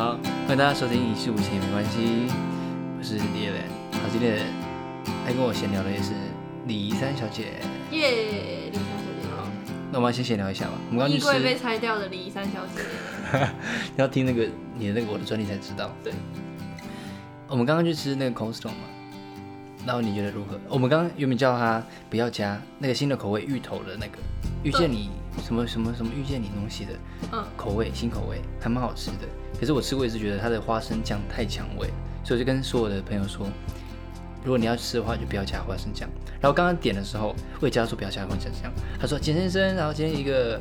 好，欢迎大家收听《一事无成也没关系》，我是李叶好，今天来跟我闲聊的也是李三小姐。耶，李三小姐好。那我们先闲聊一下吧。我们刚衣去吃，柜被拆掉的李三小姐。要听那个你的那个我的专利才知道。对。我们刚刚去吃那个 Costo 嘛，然后你觉得如何？我们刚刚原本叫他不要加那个新的口味芋头的那个遇见你什么什么什么遇见你东西的嗯，口味新口味还蛮好吃的，可是我吃过一次觉得它的花生酱太强味，所以我就跟所有的朋友说，如果你要吃的话就不要加花生酱。然后刚刚点的时候，我也叫他说不要加花生酱，他说简先生，然后今天一个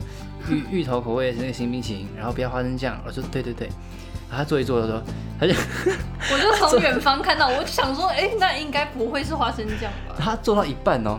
芋 芋头口味的那个新冰淇淋，然后不要花生酱。我说对对对，然后他坐一坐的时候，他就 我就从远方看到，我就想说，哎、那应该不会是花生酱吧？他做到一半哦，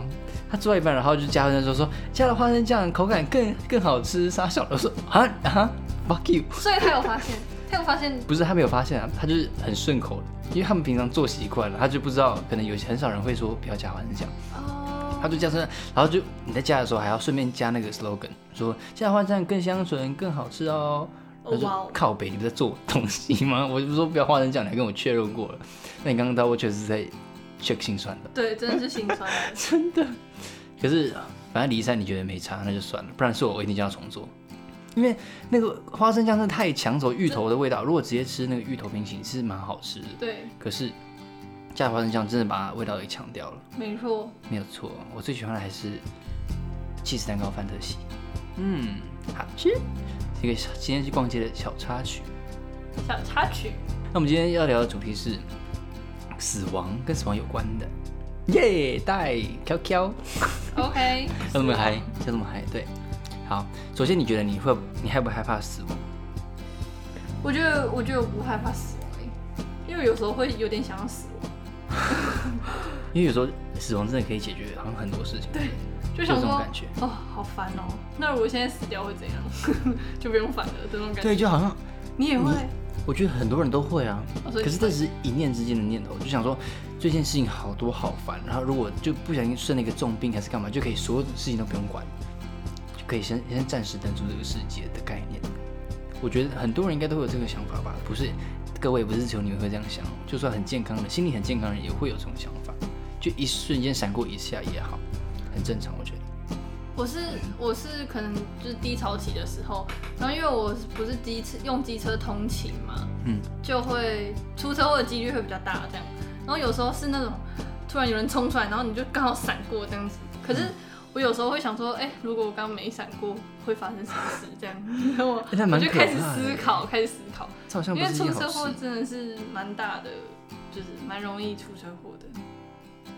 他做到一半，然后就加花生说说加了花生酱口感更更好吃，傻小的我说啊啊 fuck you。所以他有发现，他有发现，不是他没有发现啊，他就是很顺口的，因为他们平常做习惯了，他就不知道，可能有很少人会说不要加花生酱，哦，他就加生，然后就你在加的时候还要顺便加那个 slogan，说加花生酱更香醇、更好吃哦。我说靠北，你不在做东西吗？我就说不要花生酱，你还跟我确认过了。那你刚刚到我确实是在 check 心酸的，对，真的是心酸。真的。可是反正离散你觉得没差，那就算了，不然是我我一定叫他重做。因为那个花生酱真的太抢走芋头的味道，如果直接吃那个芋头冰淇淋是蛮好吃的。对，可是加花生酱真的把味道给抢掉了，没错。没有错。我最喜欢的还是起司蛋糕范特西，嗯，好吃。这个小今天去逛街的小插曲。小插曲，那我们今天要聊的主题是死亡，跟死亡有关的。耶，带飘飘，OK，要这么嗨，要这么嗨，对。好，首先你觉得你会，你害不害怕死亡？我觉得，我觉得我不害怕死亡、欸，因为有时候会有点想要死亡，因为有时候死亡真的可以解决好像很多事情。对，就有想说，这种感觉。哦，好烦哦。那如果现在死掉会怎样？就不用烦了，这种感觉。对，就好像你也会？我觉得很多人都会啊，哦可是这只是一念之间的念头，就想说这件事情好多好烦，然后如果就不小心生了一个重病还是干嘛，就可以所有的事情都不用管，就可以先先暂时登出这个世界的概念。我觉得很多人应该都会有这个想法吧，不是各位不是只有你们会这样想，就算很健康的、心理很健康的人也会有这种想法，就一瞬间闪过一下也好，很正常，我觉得。我是我是可能就是低潮期的时候，然后因为我不是机车用机车通勤嘛，嗯，就会出车祸的几率会比较大这样。然后有时候是那种突然有人冲出来，然后你就刚好闪过这样子。可是我有时候会想说，哎、如果我刚刚没闪过，会发生什么事这样？然后我就开始思考，开始思考，这好像不因为出车祸真的是蛮大的，就是蛮容易出车祸的。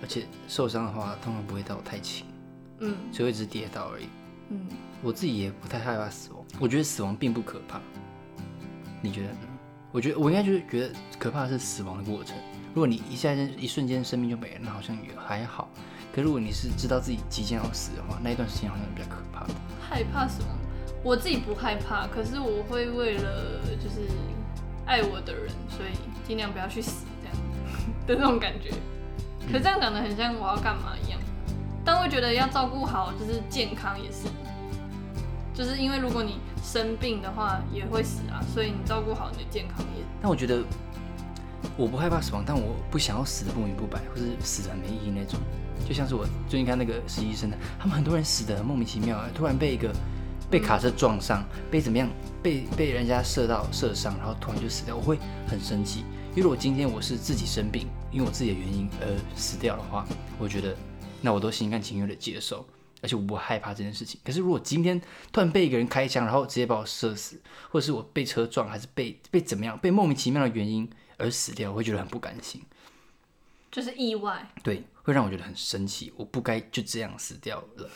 而且受伤的话通常不会到太轻，嗯只会只是跌倒而已。嗯，我自己也不太害怕死亡，我觉得死亡并不可怕。你觉得呢？我觉得我应该就是觉得可怕的是死亡的过程。如果你一下间一瞬间生命就没了，那好像也还好。可如果你是知道自己即将要死的话，那一段时间好像比较可怕的。害怕什么，我自己不害怕，可是我会为了就是爱我的人，所以尽量不要去死这样的那种感觉。可是这样讲的很像我要干嘛一样，但会觉得要照顾好就是健康也是，就是因为如果你生病的话也会死啊，所以你照顾好你的健康也但我觉得我不害怕死亡，但我不想要死的不明不白，或是死的很没意义那种。就像是我最近看那个实习生的，他们很多人死的很莫名其妙，突然被一个被卡车撞上，被怎么样，被被人家射到射伤，然后突然就死掉，我会很生气。因为如果今天我是自己生病，因为我自己的原因而死掉的话，我觉得那我都心甘情愿的接受，而且我不害怕这件事情。可是如果今天突然被一个人开枪，然后直接把我射死，或者是我被车撞，还是被被怎么样，被莫名其妙的原因而死掉，我会觉得很不甘心。就是意外。对，会让我觉得很生气，我不该就这样死掉了。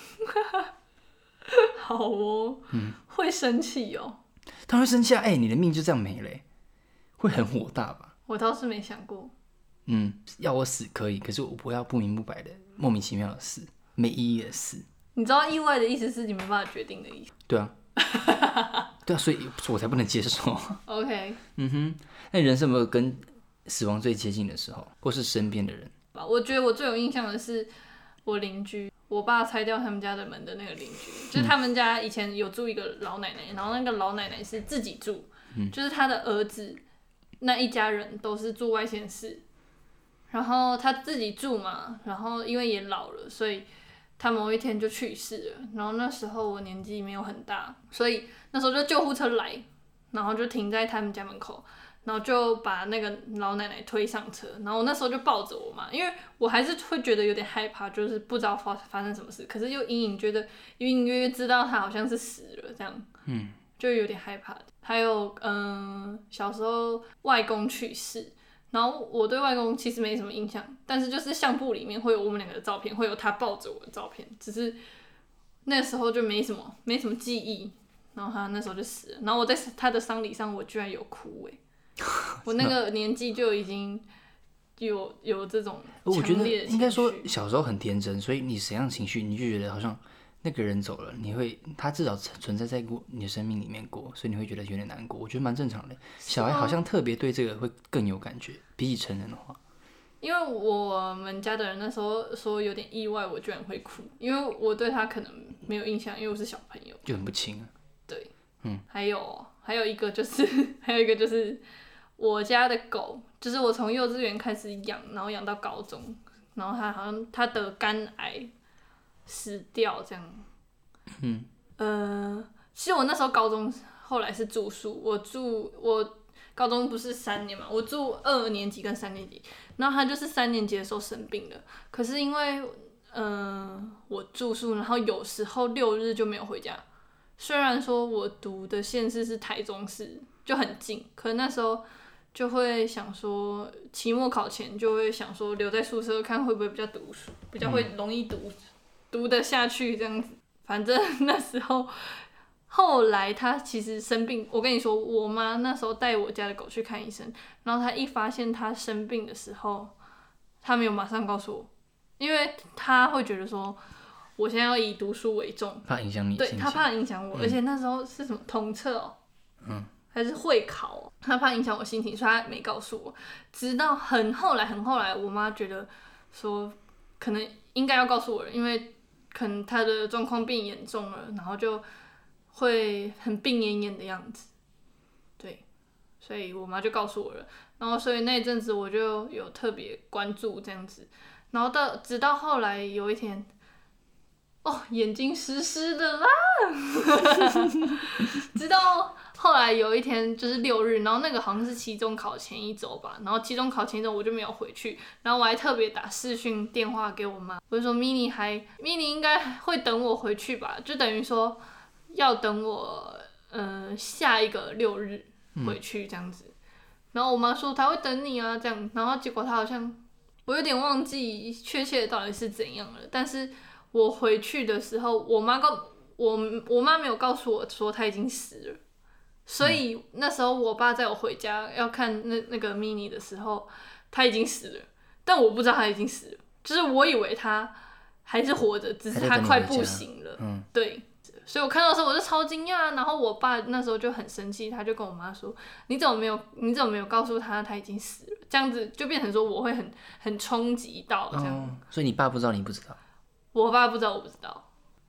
好哦，嗯，会生气哦，他会生气啊，哎、你的命就这样没了欸、会很火大吧？我倒是没想过。嗯，要我死可以，可是我不要不明不白的、莫名其妙的死，没意义的死。你知道意外的意思是你没办法决定的意思。对啊，对啊，所以我才不能接受。OK，嗯哼，那你人生有没有跟死亡最接近的时候，或是身边的人？吧。我觉得我最有印象的是我邻居，我爸拆掉他们家的门的那个邻居，就是他们家以前有住一个老奶奶，然后那个老奶奶是自己住，就是他的儿子那一家人都是住外县市，然后他自己住嘛，然后因为也老了，所以他某一天就去世了。然后那时候我年纪没有很大，所以那时候就救护车来，然后就停在他们家门口。然后就把那个老奶奶推上车，然后我那时候就抱着我妈，因为我还是会觉得有点害怕，就是不知道发发生什么事，可是又隐隐觉得隐隐约约知道她好像是死了这样，嗯，就有点害怕。还有，嗯，小时候外公去世，然后我对外公其实没什么印象，但是就是相簿里面会有我们两个的照片，会有他抱着我的照片，只是那时候就没什么没什么记忆，然后他那时候就死了，然后我在他的丧礼上，我居然有哭哎。我那个年纪就已经有有这种，我觉得应该说小时候很天真，所以你怎样情绪，你就觉得好像那个人走了，你会他至少存在在过你的生命里面过，所以你会觉得有点难过。我觉得蛮正常的。小孩好像特别对这个会更有感觉，比起成人的话。因为我们家的人那时候说有点意外，我居然会哭，因为我对他可能没有印象，因为我是小朋友，就很不亲啊。对，嗯，还有还有一个就是还有一个就是。我家的狗就是我从幼稚园开始养，然后养到高中，然后它好像它得肝癌死掉这样。嗯。呃，其实我那时候高中后来是住宿，我住我高中不是三年嘛，我住二年级跟三年级，然后它就是三年级的时候生病了，可是因为嗯我住宿，然后有时候六日就没有回家，虽然说我读的县市是台中市，就很近，可那时候。就会想说，期末考前就会想说留在宿舍看会不会比较读书，比较会容易读，读得下去这样子。反正 那时候，后来他其实生病，我跟你说，我妈那时候带我家的狗去看医生，然后他一发现他生病的时候，他没有马上告诉我，因为他会觉得说，我现在要以读书为重，怕影响你，对他怕影响我，而且那时候是什么统测哦，嗯。还是会考，他怕影响我心情，所以他没告诉我。直到很后来，很后来，我妈觉得说可能应该要告诉我了，因为可能他的状况变严重了，然后就会很病恹恹的样子。对，所以我妈就告诉我了。然后所以那阵子我就有特别关注这样子。然后到直到后来有一天，眼睛湿湿的啦，直到。后来有一天就是六日，然后那个好像是期中考前一周吧，然后期中考前一周我就没有回去，然后我还特别打视讯电话给我妈，我就说 mini 还 mini 应该会等我回去吧，就等于说要等我呃下一个六日回去这样子，然后我妈说她会等你啊这样，然后结果她好像我有点忘记确切到底是怎样了，但是我回去的时候，我妈告我我妈没有告诉我说她已经死了。所以那时候我爸在我回家要看那那个 mini 的时候，他已经死了，但我不知道他已经死了，就是我以为他还是活着，只是他快不行了。嗯，对，所以我看到的时候我就超惊讶，然后我爸那时候就很生气，他就跟我妈说：“你怎么没有？你怎么没有告诉他他已经死了？”这样子就变成说我会很很冲击到这样。所以你爸不知道，你不知道？我爸不知道，我不知道。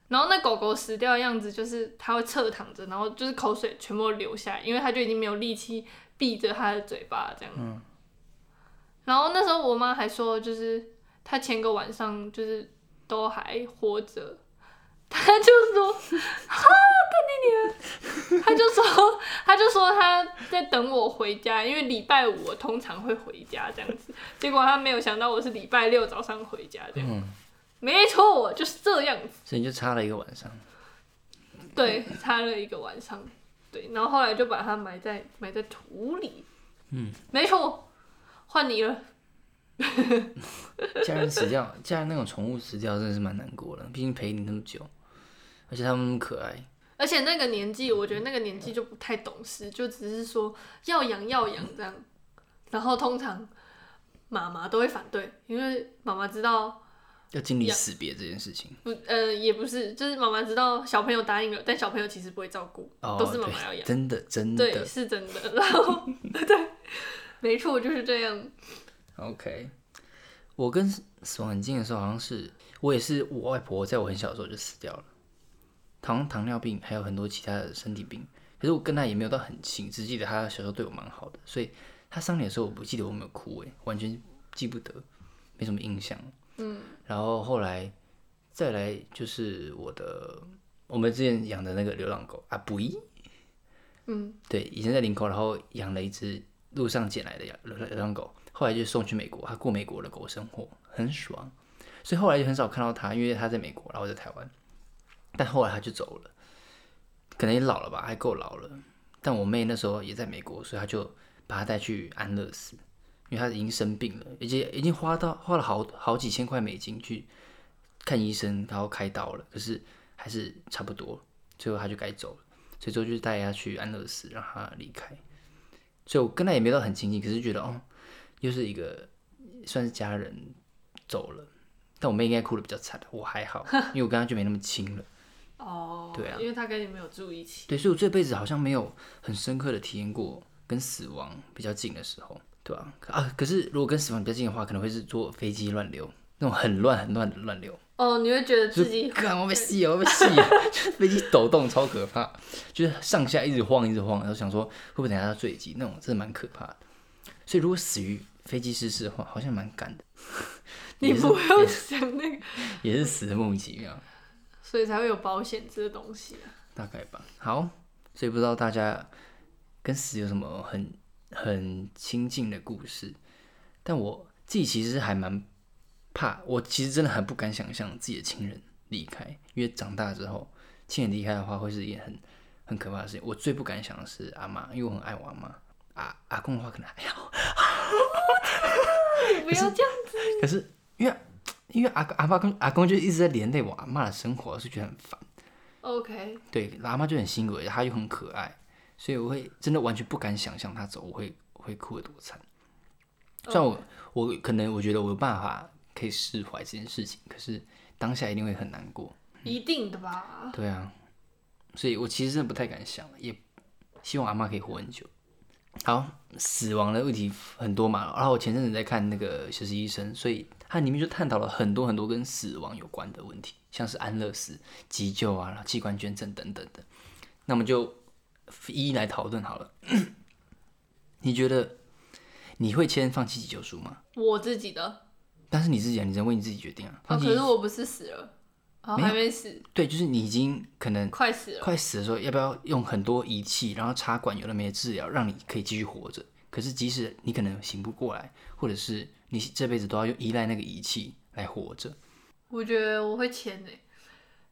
然后那狗狗死掉的样子，就是它会侧躺着，然后就是口水全部流下来，因为它就已经没有力气闭着它的嘴巴这样。嗯。然后那时候我妈还说，就是她前个晚上就是都还活着，她就说，哈，干你娘！他就说，她就说她在等我回家，因为礼拜五我通常会回家这样子，结果她没有想到我是礼拜六早上回家这样。没错，就是这样子。所以你就擦了一个晚上。对，擦了一个晚上。对，然后后来就把它埋在埋在土里。嗯，没错，换你了。家人死掉，家人那种宠物死掉，真的是蛮难过的。毕竟陪你那么久，而且他们那么可爱。而且那个年纪，我觉得那个年纪就不太懂事，就只是说要养要养这样。然后通常妈妈都会反对，因为妈妈知道。要经历死别这件事情，不，呃，也不是，就是妈妈知道小朋友答应了，但小朋友其实不会照顾，都是妈妈要养，真的，真的，对，是真的。然后，对，没错，就是这样。OK，我跟死亡很近的时候，好像是我也是，我外婆在我很小的时候就死掉了，糖糖尿病，还有很多其他的身体病。可是我跟她也没有到很亲，只记得她小时候对我蛮好的，所以她丧礼的时候，我不记得我有没有哭，哎，完全记不得，没什么印象。嗯，然后后来再来就是我的，我们之前养的那个流浪狗阿布伊，嗯，对，以前在林口，然后养了一只路上捡来的流流浪狗，后来就送去美国，他过美国的狗生活很爽，所以后来就很少看到他，因为他在美国，然后在台湾，但后来他就走了，可能也老了吧，还够老了。但我妹那时候也在美国，所以她就把他带去安乐死，因为他已经生病了，而且已经花到花了好好几千块美金去看医生，然后开刀了，可是还是差不多，最后他就该走了，所以最后就带他去安乐死，让他离开。所以我跟他也没到很亲近，可是觉得哦，又是一个算是家人走了，但我妹应该哭的比较惨，我还好，因为我跟他就没那么亲了。哦，对啊因为他跟你没有住一起。对，所以我这辈子好像没有很深刻的体验过跟死亡比较近的时候，对吧、啊？可是如果跟死亡比较近的话，可能会是坐飞机乱流，那种很乱很乱的乱流。哦，你会觉得自己干，我被吸了，我被吸了，就是飞机抖动超可怕，就是上下一直晃一直晃，然后想说会不会等下要坠机，那种真的蛮可怕的。所以如果死于飞机失事的话，好像蛮赶的，你不要想那个，也是死的莫名其妙，所以才会有保险这个东西啊。大概吧。好，所以不知道大家跟死有什么很很亲近的故事，但我自己其实还蛮怕，我其实真的很不敢想象自己的亲人离开，因为长大之后，亲人离开的话会是一件很很可怕的事情。我最不敢想的是阿妈，因为我很爱我阿妈。阿阿公的话可能还好，你 不要这样子。可是因为因为阿阿爸跟阿公就一直在连累我阿妈的生活，我是觉得很烦。OK，对，阿妈就很辛苦，她又很可爱，所以我会真的完全不敢想象他走，我会我会哭得多惨。虽然我我可能我觉得我有办法可以释怀这件事情，可是当下一定会很难过。一定的吧？对啊，所以我其实真的不太敢想，也希望阿妈可以活很久。好，死亡的问题很多嘛，然后我前阵子在看那个《实习医生》，所以它里面就探讨了很多很多跟死亡有关的问题，像是安乐死、急救啊、器官捐赠等等的。那我们就一一来讨论好了。你觉得你会签放弃急救书吗？我自己的，但是你自己啊，你只能为你自己决定啊。哦，放弃、可是我不是死了，哦，没有还没死，对，就是你已经可能快死了。快死的时候，要不要用很多仪器，然后插管有的没的治疗，让你可以继续活着？可是即使你可能醒不过来，或者是你这辈子都要用依赖那个仪器来活着，我觉得我会签诶，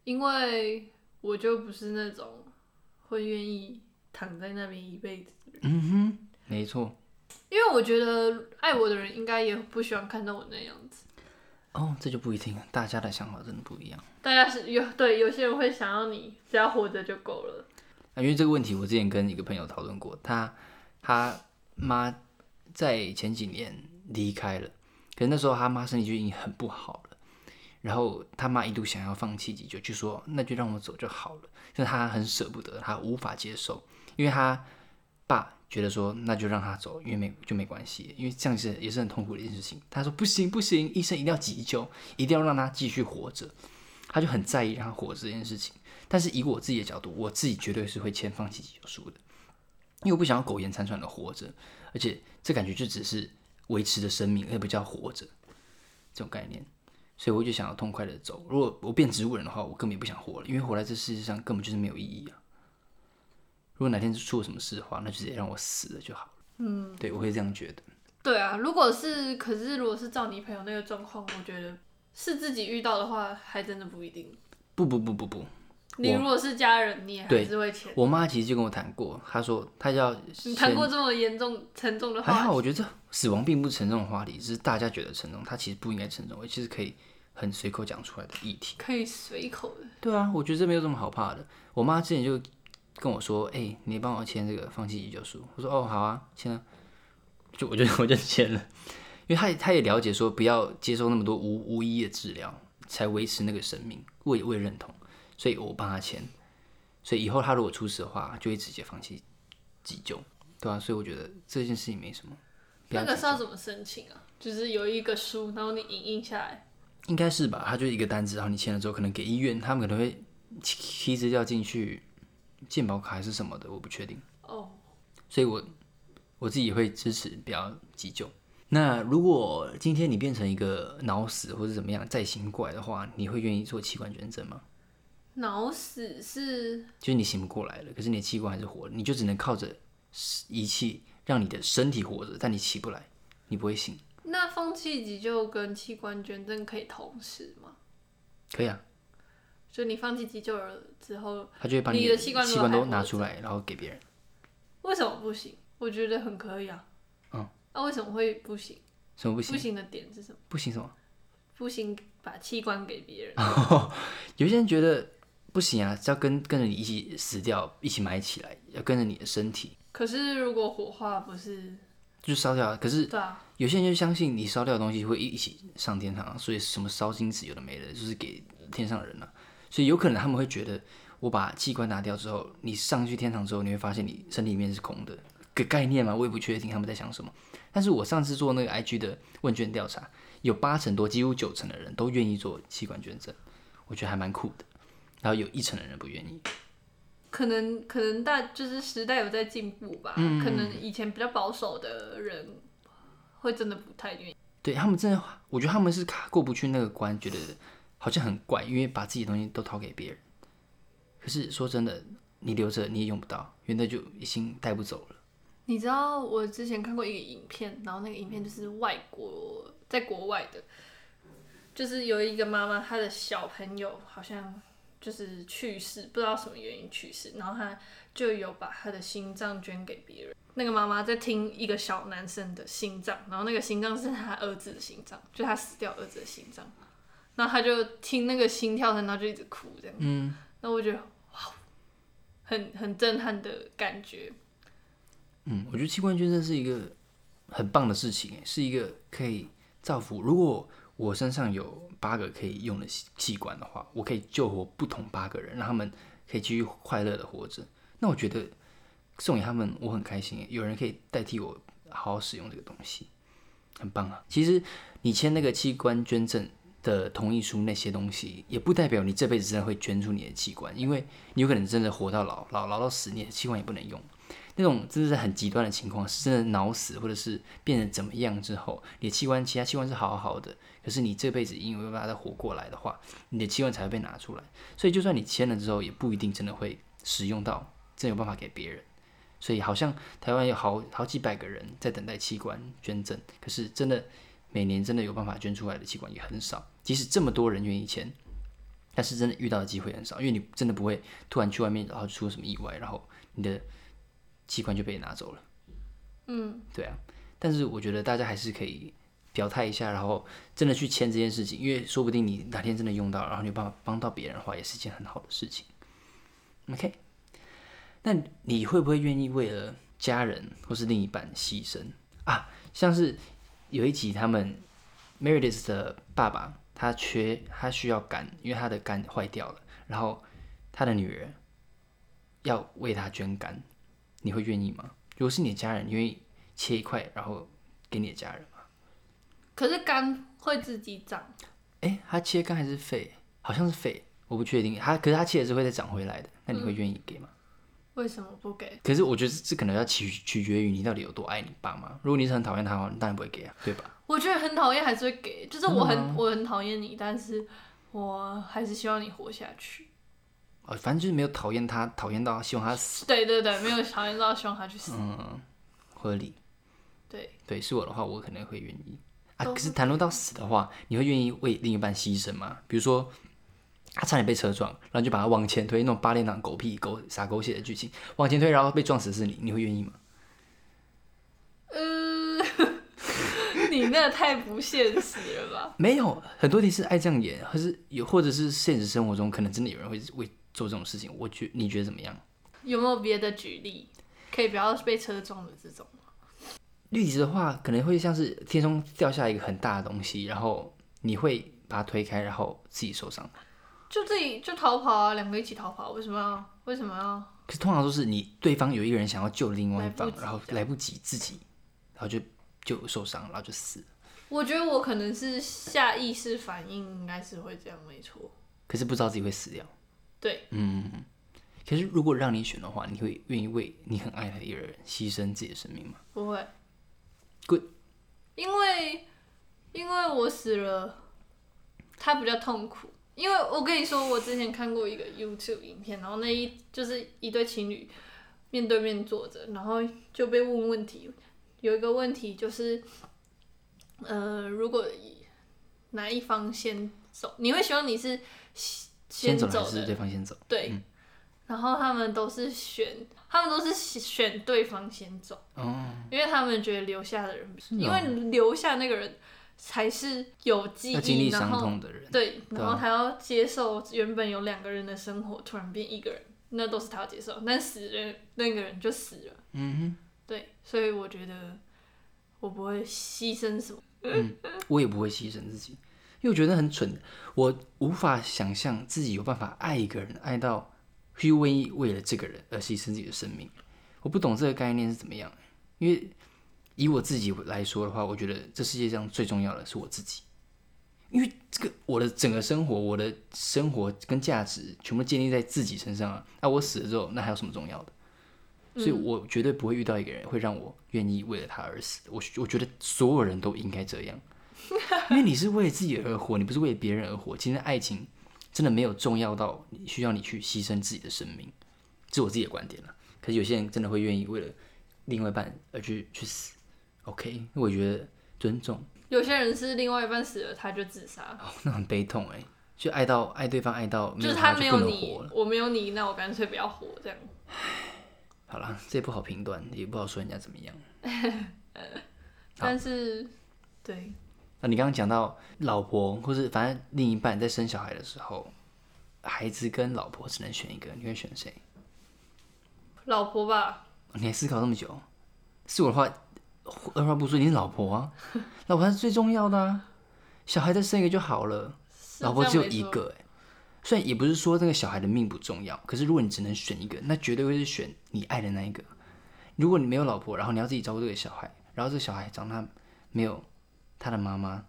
因为我就不是那种会愿意躺在那边一辈子的人。嗯哼，没错。因为我觉得爱我的人应该也不喜欢看到我那样子。哦，这就不一定了，大家的想法真的不一样。大家是有对有些人会想要你只要活着就够了。啊，因为这个问题，我之前跟一个朋友讨论过，他他妈在前几年离开了，可是那时候他妈身体就已经很不好了，然后他妈一度想要放弃急救，就说那就让我走就好了，但他很舍不得，他无法接受，因为他爸觉得说那就让他走，因为没就没关系，因为这样是也是很痛苦的一件事情。他说不行不行，医生一定要急救，一定要让他继续活着，他就很在意让他活着这件事情。但是以我自己的角度，我自己绝对是会签放弃急救书的，因为我不想要苟延残喘的活着，而且这感觉就只是维持着生命，而不叫活着这种概念，所以我就想要痛快的走。如果我变植物人的话，我根本也不想活了，因为活在这世界上根本就是没有意义啊。如果哪天出了什么事的话，那就直接让我死了就好了。嗯，对，我会这样觉得。对啊，如果是可是如果是照你朋友那个状况，我觉得是自己遇到的话，还真的不一定。不不不不不，你如果是家人，你也还是会签。我妈其实就跟我谈过，她说她要你谈过这么严重、沉重的话还好，我觉得死亡并不沉重的话题，只是大家觉得沉重，它其实不应该沉重，其实可以很随口讲出来的议题。可以随口的。对啊，我觉得这没有什么好怕的。我妈之前就跟我说：“哎、你帮我签这个放弃急救书。”我说：“哦，好啊，签了。”就我就 我就签了，因为他他也了解说不要接受那么多无无意义的治疗，才维持那个生命。我也我也认同，所以我帮他签。所以以后他如果出事的话，就会直接放弃急救，对啊，所以我觉得这件事情没什么。那个是要怎么申请啊？就是有一个书，然后你影印下来。应该是吧，他就是一个单子，然后你签了之后，可能给医院，他们可能会提提资料进去，健保卡还是什么的，我不确定。哦，所以我我自己会支持比较急救。那如果今天你变成一个脑死或者怎么样再醒过来的话，你会愿意做器官捐赠吗？脑死是就是你醒不过来了，可是你的器官还是活的，你就只能靠着仪器让你的身体活着，但你起不来，你不会醒。那放弃急救跟器官捐赠可以同时吗？可以啊，就你放弃急救了之后，他就会把你的器官器官都拿出来，然后给别人。为什么不行？我觉得很可以啊。嗯。那、为什么会不行？什么不行？不行的点是什么？不行什么？不行，把器官给别人。有些人觉得不行啊，是要跟跟着你一起死掉，一起埋起来，要跟着你的身体，可是如果火化不是？就烧掉啊。可是对啊，有些人就相信你烧掉的东西会一一起上天堂啊，所以什么烧金纸有的没的，就是给天上的人啊。所以有可能他们会觉得，我把器官拿掉之后，你上去天堂之后，你会发现你身体里面是空的，个概念嘛，我也不确定他们在想什么。但是我上次做那个 IG 的问卷调查，有八成多，几乎九成的人都愿意做器官捐赠，我觉得还蛮酷的。然后有一成的人不愿意，可能可能大就是时代有在进步吧。嗯可能以前比较保守的人会真的不太愿意。对他们真的，我觉得他们是卡过不去那个关，觉得好像很怪，因为把自己的东西都掏给别人。可是说真的，你留着你也用不到，因为那就已经带不走了。你知道我之前看过一个影片，然后那个影片就是外国在国外的，就是有一个妈妈，她的小朋友好像就是去世，不知道什么原因去世，然后她就有把她的心脏捐给别人。那个妈妈在听一个小男生的心脏，然后那个心脏是他儿子的心脏，就他死掉儿子的心脏，然后他就听那个心跳声，然后就一直哭这样。嗯，那我觉得哇，很很震撼的感觉。嗯，我觉得器官捐赠是一个很棒的事情，诶，是一个可以造福。如果我身上有八个可以用的器器官的话，我可以救活不同八个人，让他们可以继续快乐的活着。那我觉得送给他们，我很开心，有人可以代替我好好使用这个东西，很棒啊。其实你签那个器官捐赠的同意书，那些东西也不代表你这辈子真的会捐出你的器官，因为你有可能真的活到老，老老到死，你的器官也不能用。那种真的是很极端的情况，是真的脑死或者是变成怎么样之后，你的器官其他器官是好好的，可是你这辈子因为没办法再活过来的话，你的器官才会被拿出来。所以就算你签了之后，也不一定真的会使用到，真有办法给别人。所以好像台湾有好好几百个人在等待器官捐赠，可是真的每年真的有办法捐出来的器官也很少。即使这么多人愿意签，但是真的遇到的机会很少，因为你真的不会突然去外面然后出了什么意外，然后你的器官就被拿走了。嗯，对啊，但是我觉得大家还是可以表态一下，然后真的去签这件事情，因为说不定你哪天真的用到，然后你有办法帮到别人的话，也是一件很好的事情。OK，那你会不会愿意为了家人或是另一半牺牲啊？像是有一集他们 Meredith 的爸爸他缺他需要肝，因为他的肝坏掉了，然后他的女儿要为他捐肝，你会愿意吗？如果是你的家人，你愿意切一块然后给你的家人吗？可是肝会自己长，哎，他切肝还是肺？好像是肺，我不确定。他可是他切了是会再长回来的，那你会愿意给吗？为什么不给？可是我觉得这可能要取取决于你到底有多爱你爸妈。如果你是很讨厌他的话，你当然不会给啊，对吧？我觉得很讨厌，还是会给。就是我很我很讨厌你，但是我还是希望你活下去。哦，反正就是没有讨厌他，讨厌到希望他死，对对对，没有讨厌到希望他去死。嗯，合理。对，对，是我的话，我可能会愿意啊。可是谈论到死的话，你会愿意为另一半牺牲吗？比如说，他差点被车撞，然后就把他往前推，那种八点档狗屁狗傻狗血的剧情，往前推，然后被撞死是你，你会愿意吗？呃，你那个太不现实了吧？没有，很多题是爱这样演，可是有，或者是现实生活中可能真的有人会为做这种事情。我觉你觉得怎么样？有没有别的举例？可以不要被车撞的这种。绿体的话，可能会像是天中掉下一个很大的东西，然后你会把它推开，然后自己受伤。就自己就逃跑啊，两个一起逃跑，为什么要？为什么要？可是通常都是你对方有一个人想要救另外一方然后来不及自己，然后就就受伤，然后就死了。我觉得我可能是下意识反应，应该是会这样，没错。可是不知道自己会死掉。对，嗯，可是如果让你选的话，你会愿意为你很爱的一个人牺牲自己的生命吗？不会 Good 因为因为我死了，他比较痛苦。因为我跟你说，我之前看过一个 YouTube 影片，然后那一就是一对情侣面对面坐着，然后就被问问题。有一个问题就是，呃，如果哪一方先走，你会希望你是先先走走的还是对方先走？对，嗯。然后他们都是选，他们都是选对方先走，哦，因为他们觉得留下的人，因为留下那个人才是有记忆，经历伤然后痛的人，对，然后他要接受原本有两个人的生活突然变一个人，那都是他要接受，但死人那个人就死了，嗯对，所以我觉得我不会牺牲什么，嗯，我也不会牺牲自己，因为我觉得很蠢，我无法想象自己有办法爱一个人，爱到去愿意为了这个人而牺牲自己的生命。我不懂这个概念是怎么样，因为以我自己来说的话，我觉得这世界上最重要的是我自己，因为这个我的整个生活，我的生活跟价值全部建立在自己身上啊。那我死了之后，那还有什么重要的？所以我绝对不会遇到一个人会让我愿意为了他而死。我我觉得所有人都应该这样，因为你是为了自己而活，你不是为了别人而活。今天爱情真的没有重要到需要你去牺牲自己的生命，这是我自己的观点了。可是有些人真的会愿意为了另外一半而去去死。OK，我觉得尊重，有些人是另外一半死了他就自杀，哦，那很悲痛哎，就爱到爱对方爱到就是他他没有你。，我没有你，那我干脆不要活这样。好啦，这也不好评断，也不好说人家怎么样。但是，对，那你刚刚讲到老婆，或是反正另一半在生小孩的时候，孩子跟老婆只能选一个，你会选谁？老婆吧，你还思考那么久？是我的话，二话不说，你是老婆啊，老婆才是最重要的啊。小孩再生一个就好了，老婆只有一个哎。虽然也不是说这个小孩的命不重要，可是如果你只能选一个，那绝对会是选你爱的那一个。如果你没有老婆，然后你要自己照顾这个小孩，然后这个小孩长大没有他的妈妈，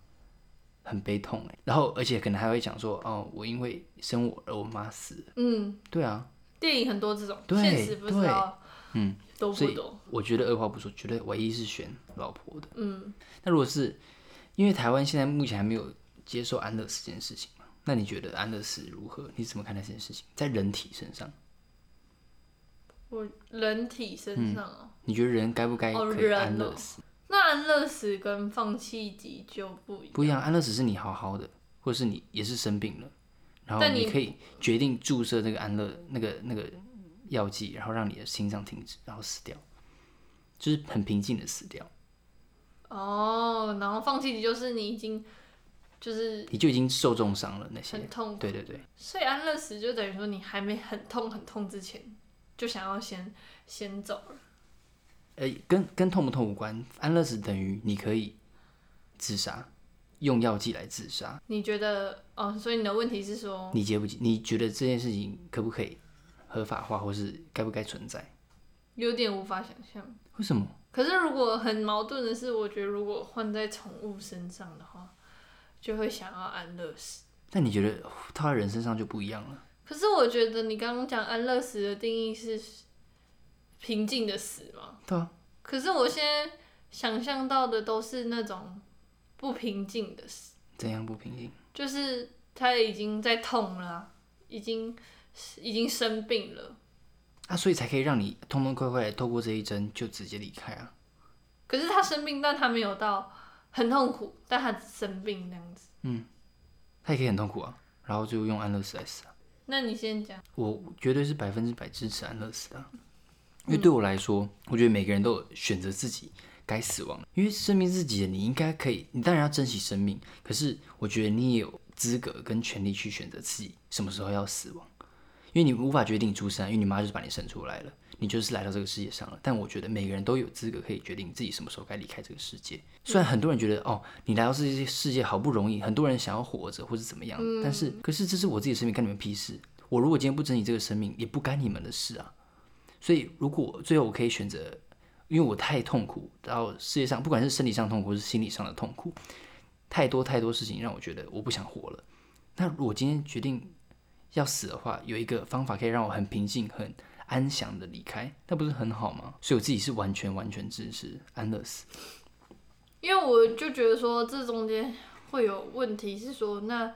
很悲痛哎。然后而且可能还会讲说，哦，我因为生我而我妈死了。嗯，对啊，电影很多这种，对现实不知道，嗯，所以多不多，我觉得二话不说，绝对唯一是选老婆的。嗯，那如果是因为台湾现在目前还没有接受安乐死这件事情嘛？那你觉得安乐死如何？你怎么看待这件事情？在人体身上，我人体身上哦，你觉得人该不该哦可以安人哦乐死？那安乐死跟放弃急救不一样，不一样，安乐死是你好好的，或者是你也是生病了，然后但你你可以决定注射这个安乐那个那个药剂，然后让你的心脏停止，然后死掉，就是很平静的死掉，哦，然后放弃急救是你已经就是你就已经受重伤了那些很。痛苦，对对对，所以安乐死就等于说你还没很痛很痛之前就想要先先走了，呃，跟跟痛不痛无关，安乐死等于你可以自杀，用药剂来自杀。你觉得哦？所以你的问题是说，你接不接？你觉得这件事情可不可以合法化，或是该不该存在？有点无法想象。为什么？可是如果很矛盾的是，我觉得如果换在宠物身上的话，就会想要安乐死。那你觉得他人身上就不一样了？可是我觉得你刚刚讲安乐死的定义是平静的死吗？对啊，可是我现在想象到的都是那种不平静的死，怎样不平静？就是他已经在痛了啊、已经已经生病了。啊，所以才可以让你痛痛快快的透过这一针就直接离开啊。可是他生病，但他没有到很痛苦，但他生病那样子。嗯他也可以很痛苦啊，然后就用安乐死来死啊。那你先讲，我绝对是百分之百支持安乐死的啊、因为对我来说，我觉得每个人都有选择自己该死亡，因为生命自己的，你应该可以，你当然要珍惜生命，可是我觉得你也有资格跟权利去选择自己什么时候要死亡，因为你无法决定出生，因为你妈就是把你生出来了，你就是来到这个世界上了。但我觉得每个人都有资格可以决定自己什么时候该离开这个世界。虽然很多人觉得哦，你来到这些世界好不容易，很多人想要活着或是怎么样，但是可是这是我自己的生命，干你们屁事。我如果今天不珍惜这个生命，也不干你们的事啊。所以如果最后我可以选择，因为我太痛苦，然后世界上不管是生理上痛苦或是心理上的痛苦，太多太多事情让我觉得我不想活了。那如果今天决定要死的话，有一个方法可以让我很平静、很安详的离开，那不是很好吗？所以我自己是完全完全支持安乐死。因为我就觉得说这中间会有问题，是说那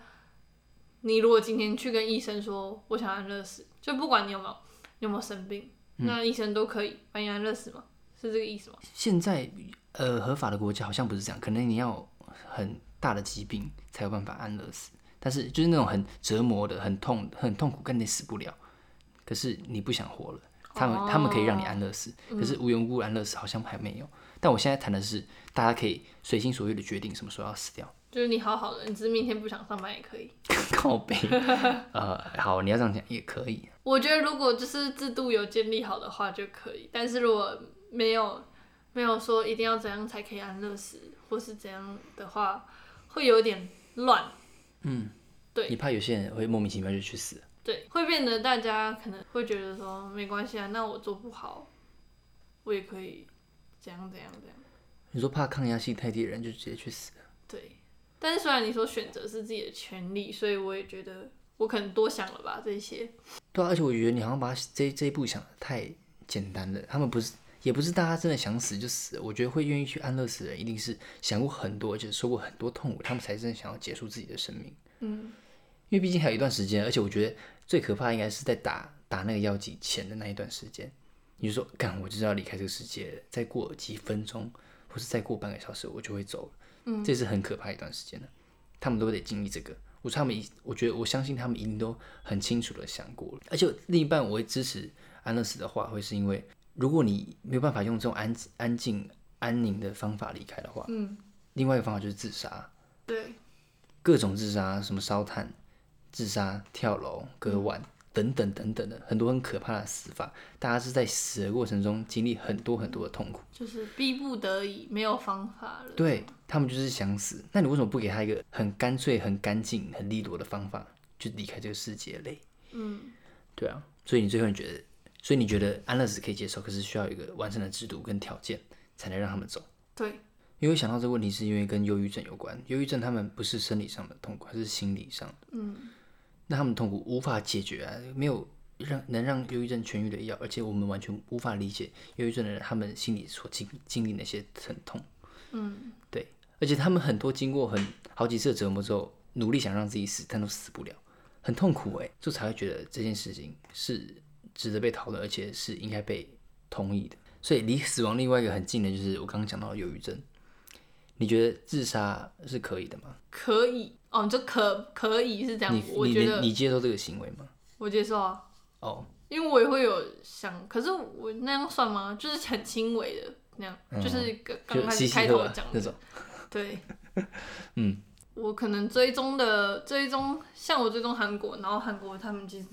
你如果今天去跟医生说我想安乐死，就不管你有没有你有没有生病，那医生都可以把你安乐死吗？是这个意思吗？现在呃，合法的国家好像不是这样，可能你要很大的疾病才有办法安乐死，但是就是那种很折磨的、很痛、很痛苦，跟你死不了，可是你不想活了，他们、他们可以让你安乐死，可是无缘无故安乐死好像还没有。但我现在谈的是，大家可以随心所欲的决定什么时候要死掉。就是你好好的，你只是明天不想上班也可以。靠背，呃，好，你要这样讲也可以。我觉得如果就是制度有建立好的话就可以，但是如果没有没有说一定要怎样才可以安乐死，或是怎样的话，会有点乱。嗯，对你怕有些人会莫名其妙就去死了。对，会变得大家可能会觉得说没关系啊，那我做不好，我也可以怎样怎样怎样。你说怕抗压性太低的人就直接去死了。对，但是虽然你说选择是自己的权利，所以我也觉得我可能多想了吧这些。对啊，而且我觉得你好像把这这一步想的太简单了。他们不是，也不是大家真的想死就死了。我觉得会愿意去安乐死的人，一定是想过很多，而且受过很多痛苦，他们才真的想要结束自己的生命。嗯，因为毕竟还有一段时间，而且我觉得最可怕应该是在打打那个药剂前的那一段时间。你就说，干，我就是要离开这个世界了，再过几分钟，或是再过半个小时，我就会走了。嗯，这是很可怕一段时间的，他们都得经历这个。我说他们一，我觉得我相信他们一定都很清楚的想过了。而且另一半我会支持安乐死的话，会是因为如果你没有办法用这种安安静安宁的方法离开的话，嗯，另外一个方法就是自杀。对，各种自杀，什么烧炭、自杀、跳楼、割腕、等等等等的，很多很可怕的死法。大家是在死的过程中经历很多很多的痛苦，就是逼不得已，没有方法了。对他们就是想死。那你为什么不给他一个很干脆、很干净、很利落的方法，就离开这个世界嘞？嗯，对啊，所以你最后你觉得，所以你觉得安乐死可以接受，可是需要一个完善的制度跟条件，才能让他们走。对，因为想到这个问题，是因为跟忧郁症有关。忧郁症他们不是生理上的痛苦，而是心理上的。嗯，那他们痛苦无法解决啊，没有让能让忧郁症痊愈的药，而且我们完全无法理解忧郁症的人他们心里所经经历那些疼痛。嗯，对，而且他们很多经过很好几次的折磨之后，努力想让自己死，但都死不了，很痛苦哎，就才会觉得这件事情是值得被讨论，而且是应该被同意的。所以离死亡另外一个很近的就是我刚刚讲到的忧郁症。你觉得自杀是可以的吗？可以哦，就可可以是这样我觉得你接受这个行为吗？我接受啊，哦，因为我也会有想，可是我那样算吗？就是很轻微的那样，就是刚刚开始开头讲的，那种，对，嗯，我可能追踪的追踪，像我追踪韩国，然后韩国他们其实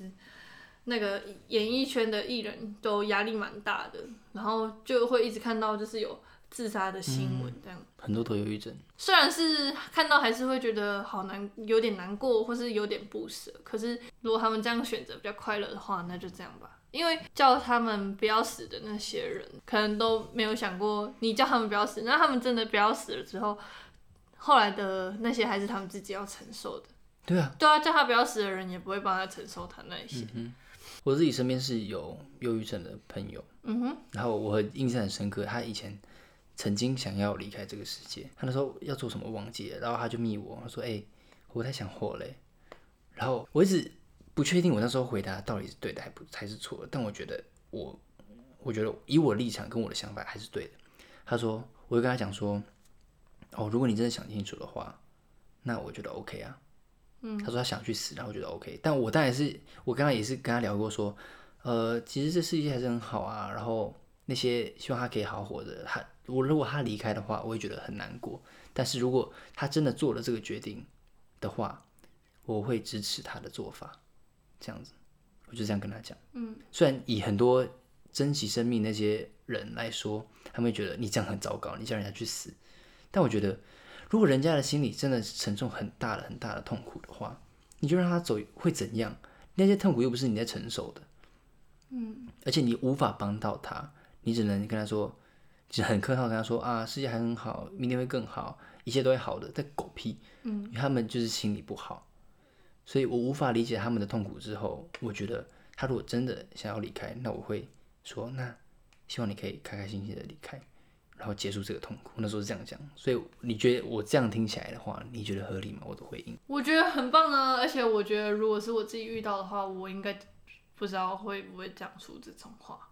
那个演艺圈的艺人都压力蛮大的，然后就会一直看到就是有自杀的新闻这样。很多都忧郁症。虽然是看到还是会觉得好难，有点难过，或是有点不舍。可是如果他们这样选择比较快乐的话，那就这样吧。因为叫他们不要死的那些人，可能都没有想过你叫他们不要死，那他们真的不要死了之后，后来的那些还是他们自己要承受的。对啊，对啊，叫他不要死的人也不会帮他承受他那一些。我自己身边是有忧郁症的朋友，嗯哼，然后我很印象很深刻，他以前曾经想要离开这个世界，他那时候要做什么忘记了，然后他就密我，他说：“哎、我太想活嘞。”然后我一直不确定我那时候回答到底是对的还不还是错的，但我觉得我我觉得以我的立场跟我的想法还是对的。他说，我就跟他讲说：“哦，如果你真的想清楚的话，那我觉得 OK 啊。”嗯，他说他想去死，然后觉得 OK，但我当然是我刚刚也是跟他聊过说，呃，其实这世界还是很好啊，然后那些希望他可以好好活着，他我如果他离开的话，我会觉得很难过。但是如果他真的做了这个决定的话，我会支持他的做法，这样子，我就这样跟他讲。嗯，虽然以很多珍惜生命那些人来说，他们会觉得你这样很糟糕，你叫人家去死，但我觉得如果人家的心里真的是承受很大的很大的痛苦的话，你就让他走会怎样？那些痛苦又不是你在承受的，嗯，而且你无法帮到他，你只能跟他说，只很客套跟他说啊，世界还很好，明天会更好，一切都会好的，在狗屁，嗯，因为他们就是心理不好，所以我无法理解他们的痛苦。之后，我觉得他如果真的想要离开，那我会说，那希望你可以开开心心的离开，然后结束这个痛苦。那时候是这样讲，所以你觉得我这样听起来的话，你觉得合理吗？我的回应？我觉得很棒啊，而且我觉得如果是我自己遇到的话，我应该不知道会不会讲出这种话。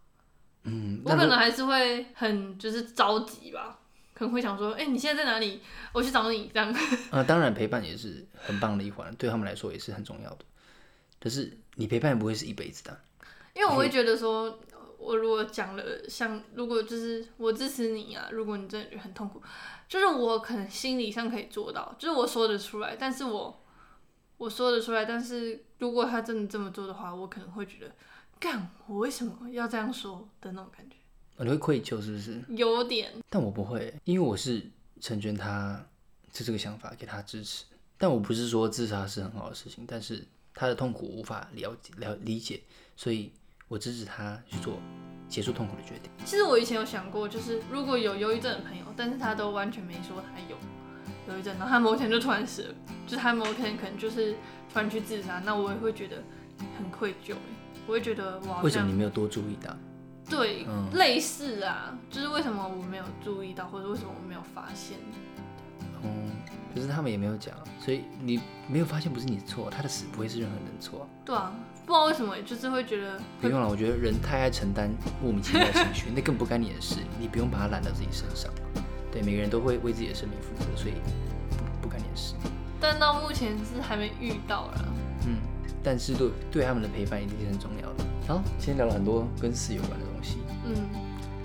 嗯，我可能还是会很就是着急吧，可能会想说，哎、你现在在哪里？我去找你这样。呃，当然陪伴也是很棒的一环，对他们来说也是很重要的。可是你陪伴也不会是一辈子的啊。因为我会觉得说，我如果讲了像，如果就是我支持你啊，如果你真的很痛苦，就是我可能心理上可以做到，就是我说得出来，但是我我说得出来，但是如果他真的这么做的话，我可能会觉得，干，我为什么要这样说的那种感觉，哦你会愧疚是不是？有点，但我不会，因为我是成全他是这个想法，给他支持。但我不是说自杀是很好的事情，但是他的痛苦无法了解了理解，所以我支持他去做结束痛苦的决定。其实我以前有想过，就是如果有忧郁症的朋友，但是他都完全没说他有忧郁症，然后他某天就突然死了，就是他某天可能就是突然去自杀，那我也会觉得很愧疚欸我会觉得哇为什么你没有多注意到？对、嗯类似啊，就是为什么我没有注意到，或者为什么我没有发现？嗯，可是他们也没有讲，所以你没有发现不是你的错，他的死不会是任何人的错啊。对啊，不知道为什么，就是会觉得不用了，我觉得人太爱承担莫名其妙的情绪，那更不干你的事，你不用把它揽到自己身上。对，每个人都会为自己的生命负责，所以不不干你的事。但到目前是还没遇到啦。嗯，但是对对他们的陪伴一定是很重要的。好，今天聊了很多跟死有关的东西，嗯，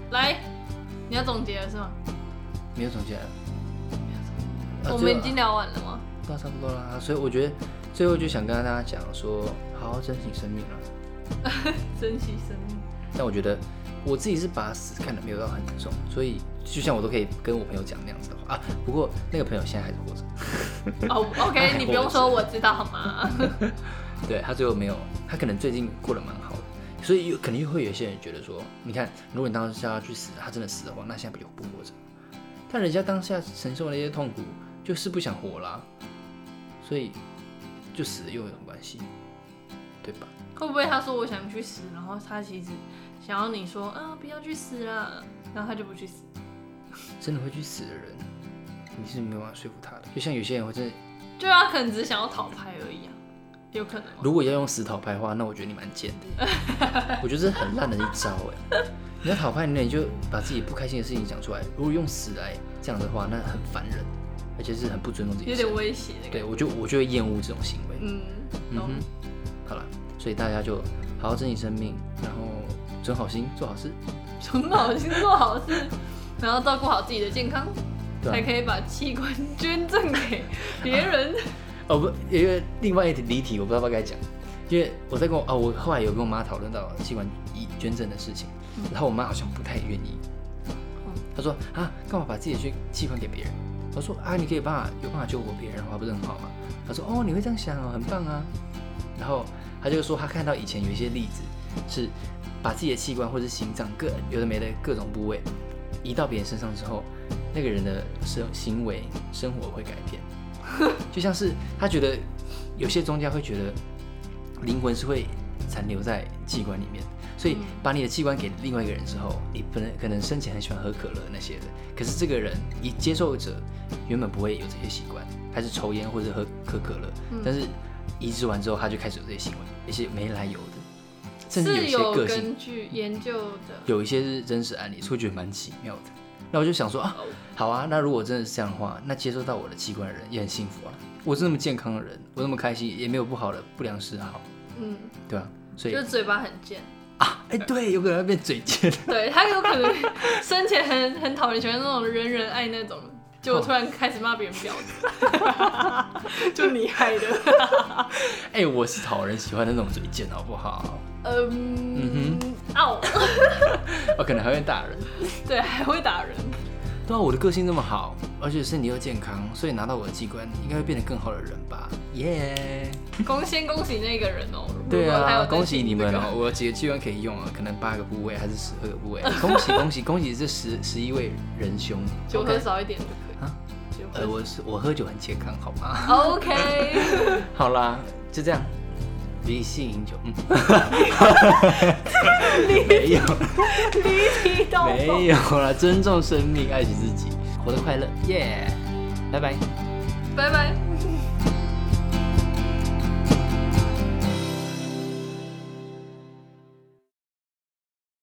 来，你要总结了是吗？没有总结啊。啊我们已经聊完了吗？对啊，差不多啦。所以我觉得最后就想跟大家讲说，好好珍惜生命啊。珍惜生命。但我觉得我自己是把死看得没有到很重，所以就像我都可以跟我朋友讲那样子的话啊。不过那个朋友现在还是活着，哦、o 还 k 你不用说，我知道好吗？对他最后没有，他可能最近过得蛮好的，所以有可能又会有些人觉得说，你看，如果你当下要去死，他真的死的话，那现在不就不活着？但人家当下承受那些痛苦，就是不想活啦，所以就死了又有什么关系？对吧？会不会他说我想去死，然后他其实想要你说啊不要去死啦，然后他就不去死？真的会去死的人，你是没有办法说服他的。就像有些人会真的，就他可能只是想要讨牌而已啊，有可能？如果要用死讨拍的话，那我觉得你蛮贱的。我觉得这是很烂的一招哎。你要讨拍，那你就把自己不开心的事情讲出来。如果用死来这样的话，那很烦人，而且是很不尊重自己有。点威胁。对，我就我就会厌恶这种行为。嗯，懂。嗯哼，好了，所以大家就好好珍惜生命，然后存好心，做好事，存好心做好事，然后照顾好自己的健康，啊。才可以把器官捐赠给别人。哦不，因为另外一题离题，我不知道该讲，因为我在跟我哦，我后来有跟我妈讨论到器官移捐赠的事情，然后我妈好像不太愿意，她说啊，干嘛把自己去器器官给别人？我说啊，你可以办法有办法救活别人的话，不是很好吗？她说哦，你会这样想哦，很棒啊。然后她就说她看到以前有一些例子是把自己的器官或者是心脏各有的没的各种部位移到别人身上之后，那个人的生行为生活会改变。就像是他觉得有些宗教会觉得灵魂是会残留在器官里面，所以把你的器官给另外一个人之后，你本能可能生前很喜欢喝可乐那些的，可是这个人以接受者原本不会有这些习惯，还是抽烟或者喝喝可乐，但是移植完之后他就开始有这些行为，一些没来由的，甚至有些个性根据研究的。有一些是真实案例，所以我觉得蛮奇妙的。那我就想说啊，好啊，那如果真的是这样的话，那接受到我的器官的人也很幸福啊。我是那么健康的人，我那么开心，也没有不好的不良嗜好，嗯，对啊、所以就嘴巴很贱。啊，哎、对，有可能要变嘴贱。对他有可能生前很很讨人喜欢那种人人爱那种，结果突然开始骂别人婊子，就你害的。哎、我是讨人喜欢的那种嘴贱，好不好？嗯，哦，我可能还会打人。对，还会打人。对啊，我的个性那么好，而且身体又健康，所以拿到我的器官，应该会变得更好的人吧？耶、恭先恭喜那个人哦。对啊，恭喜你们哦！我有几个器官可以用啊？可能八个部位还是十二个部位？恭喜恭喜恭喜这十十一位仁兄！酒喝少一点就可以。啊呃，我是我喝酒很健康，好吗？OK，好啦，就这样，理性饮酒，嗯，没有。离题到没有啦，尊重生命，爱惜自己，活得快乐，耶、拜拜。拜拜。